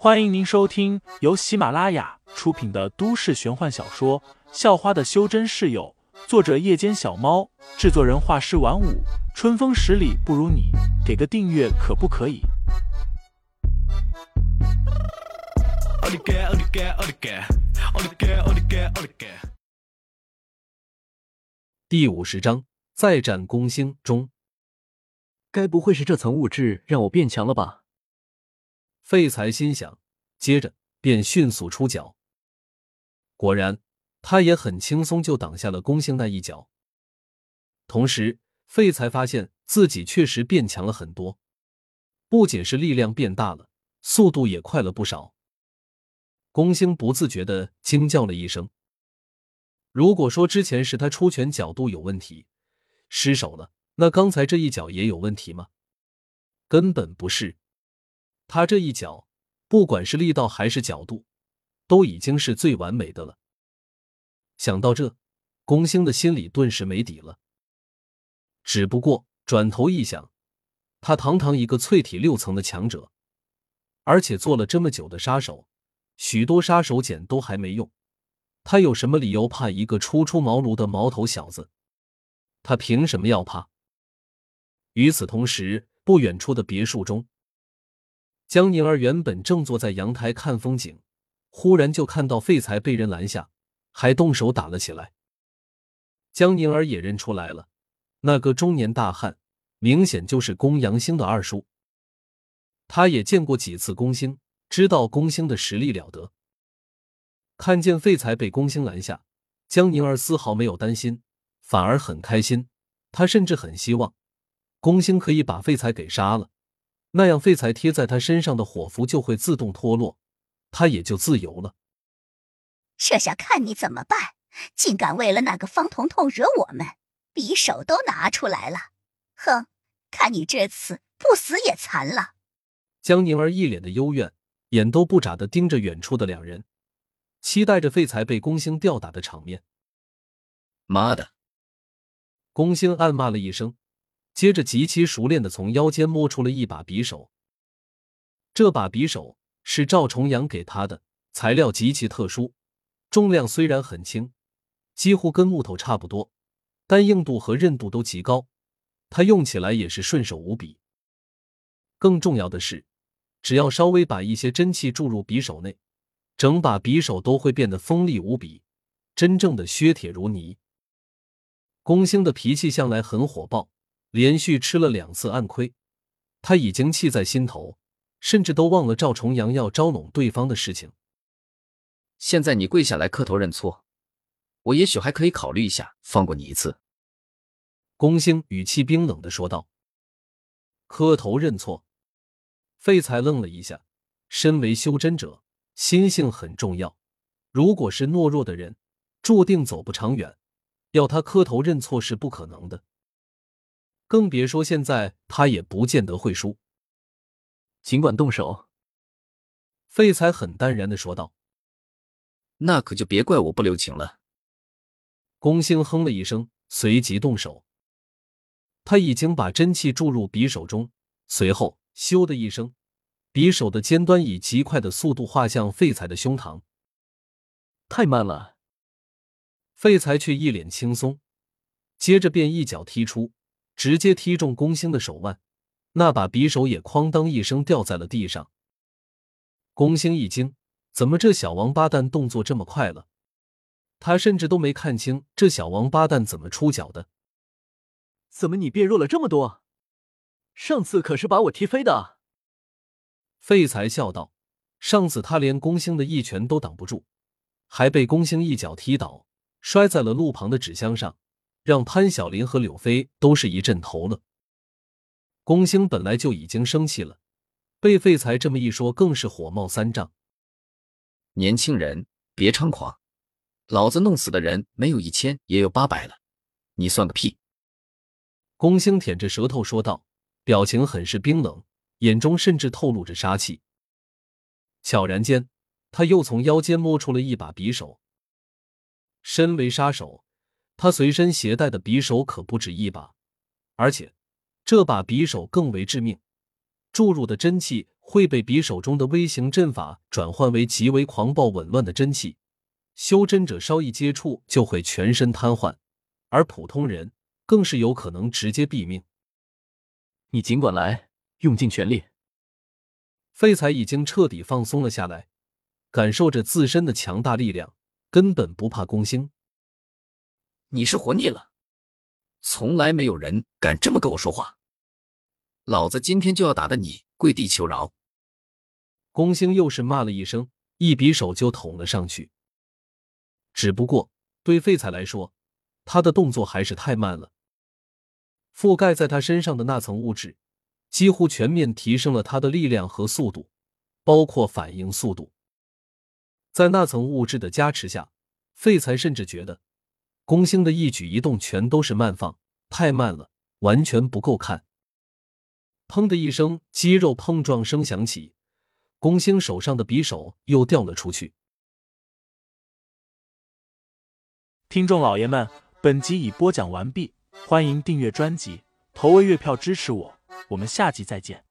欢迎您收听由喜马拉雅出品的都市玄幻小说《校花的修真室友》，作者：夜间小猫，制作人：画师晚舞，春风十里不如你，给个订阅可不可以？第五十章再战攻星中，该不会是这层物质让我变强了吧？废材心想，接着便迅速出脚。果然，他也很轻松就挡下了攻星那一脚。同时，废材发现自己确实变强了很多，不仅是力量变大了，速度也快了不少。攻星不自觉的惊叫了一声。如果说之前是他出拳角度有问题，失手了，那刚才这一脚也有问题吗？根本不是。他这一脚，不管是力道还是角度，都已经是最完美的了。想到这，宫星的心里顿时没底了。只不过转头一想，他堂堂一个淬体六层的强者，而且做了这么久的杀手，许多杀手锏都还没用，他有什么理由怕一个初出茅庐的毛头小子？他凭什么要怕？与此同时，不远处的别墅中。江宁儿原本正坐在阳台看风景，忽然就看到废材被人拦下，还动手打了起来。江宁儿也认出来了，那个中年大汉明显就是宫阳兴的二叔。他也见过几次宫兴，知道宫兴的实力了得。看见废材被宫兴拦下，江宁儿丝毫没有担心，反而很开心。他甚至很希望宫兴可以把废材给杀了。那样，废材贴在他身上的火符就会自动脱落，他也就自由了。这下看你怎么办！竟敢为了那个方彤彤惹我们，匕首都拿出来了。哼，看你这次不死也残了。江宁儿一脸的幽怨，眼都不眨的盯着远处的两人，期待着废材被宫星吊打的场面。妈的！宫星暗骂了一声。接着极其熟练的从腰间摸出了一把匕首，这把匕首是赵重阳给他的，材料极其特殊，重量虽然很轻，几乎跟木头差不多，但硬度和韧度都极高，他用起来也是顺手无比。更重要的是，只要稍微把一些真气注入匕首内，整把匕首都会变得锋利无比，真正的削铁如泥。宫星的脾气向来很火爆。连续吃了两次暗亏，他已经气在心头，甚至都忘了赵重阳要招拢对方的事情。现在你跪下来磕头认错，我也许还可以考虑一下放过你一次。”宫兴语气冰冷的说道。“磕头认错？”废材愣了一下，身为修真者，心性很重要。如果是懦弱的人，注定走不长远。要他磕头认错是不可能的。更别说现在他也不见得会输。尽管动手，废材很淡然的说道。那可就别怪我不留情了。宫兴哼了一声，随即动手。他已经把真气注入匕首中，随后咻的一声，匕首的尖端以极快的速度划向废材的胸膛。太慢了。废材却一脸轻松，接着便一脚踢出。直接踢中宫星的手腕，那把匕首也哐当一声掉在了地上。宫星一惊，怎么这小王八蛋动作这么快了？他甚至都没看清这小王八蛋怎么出脚的。怎么你变弱了这么多？上次可是把我踢飞的。废材笑道：“上次他连宫星的一拳都挡不住，还被宫星一脚踢倒，摔在了路旁的纸箱上。”让潘晓林和柳飞都是一阵头了。宫星本来就已经生气了，被废材这么一说，更是火冒三丈。年轻人别猖狂，老子弄死的人没有一千也有八百了，你算个屁！宫星舔着舌头说道，表情很是冰冷，眼中甚至透露着杀气。悄然间，他又从腰间摸出了一把匕首。身为杀手。他随身携带的匕首可不止一把，而且这把匕首更为致命，注入的真气会被匕首中的微型阵法转换为极为狂暴紊乱的真气，修真者稍一接触就会全身瘫痪，而普通人更是有可能直接毙命。你尽管来，用尽全力。废材已经彻底放松了下来，感受着自身的强大力量，根本不怕攻星。你是活腻了？从来没有人敢这么跟我说话。老子今天就要打得你跪地求饶！宫兴又是骂了一声，一匕首就捅了上去。只不过对废材来说，他的动作还是太慢了。覆盖在他身上的那层物质，几乎全面提升了他的力量和速度，包括反应速度。在那层物质的加持下，废材甚至觉得宫星的一举一动全都是慢放，太慢了，完全不够看。砰的一声，肌肉碰撞声响起，宫星手上的匕首又掉了出去。听众老爷们，本集已播讲完毕，欢迎订阅专辑，投喂月票支持我，我们下集再见。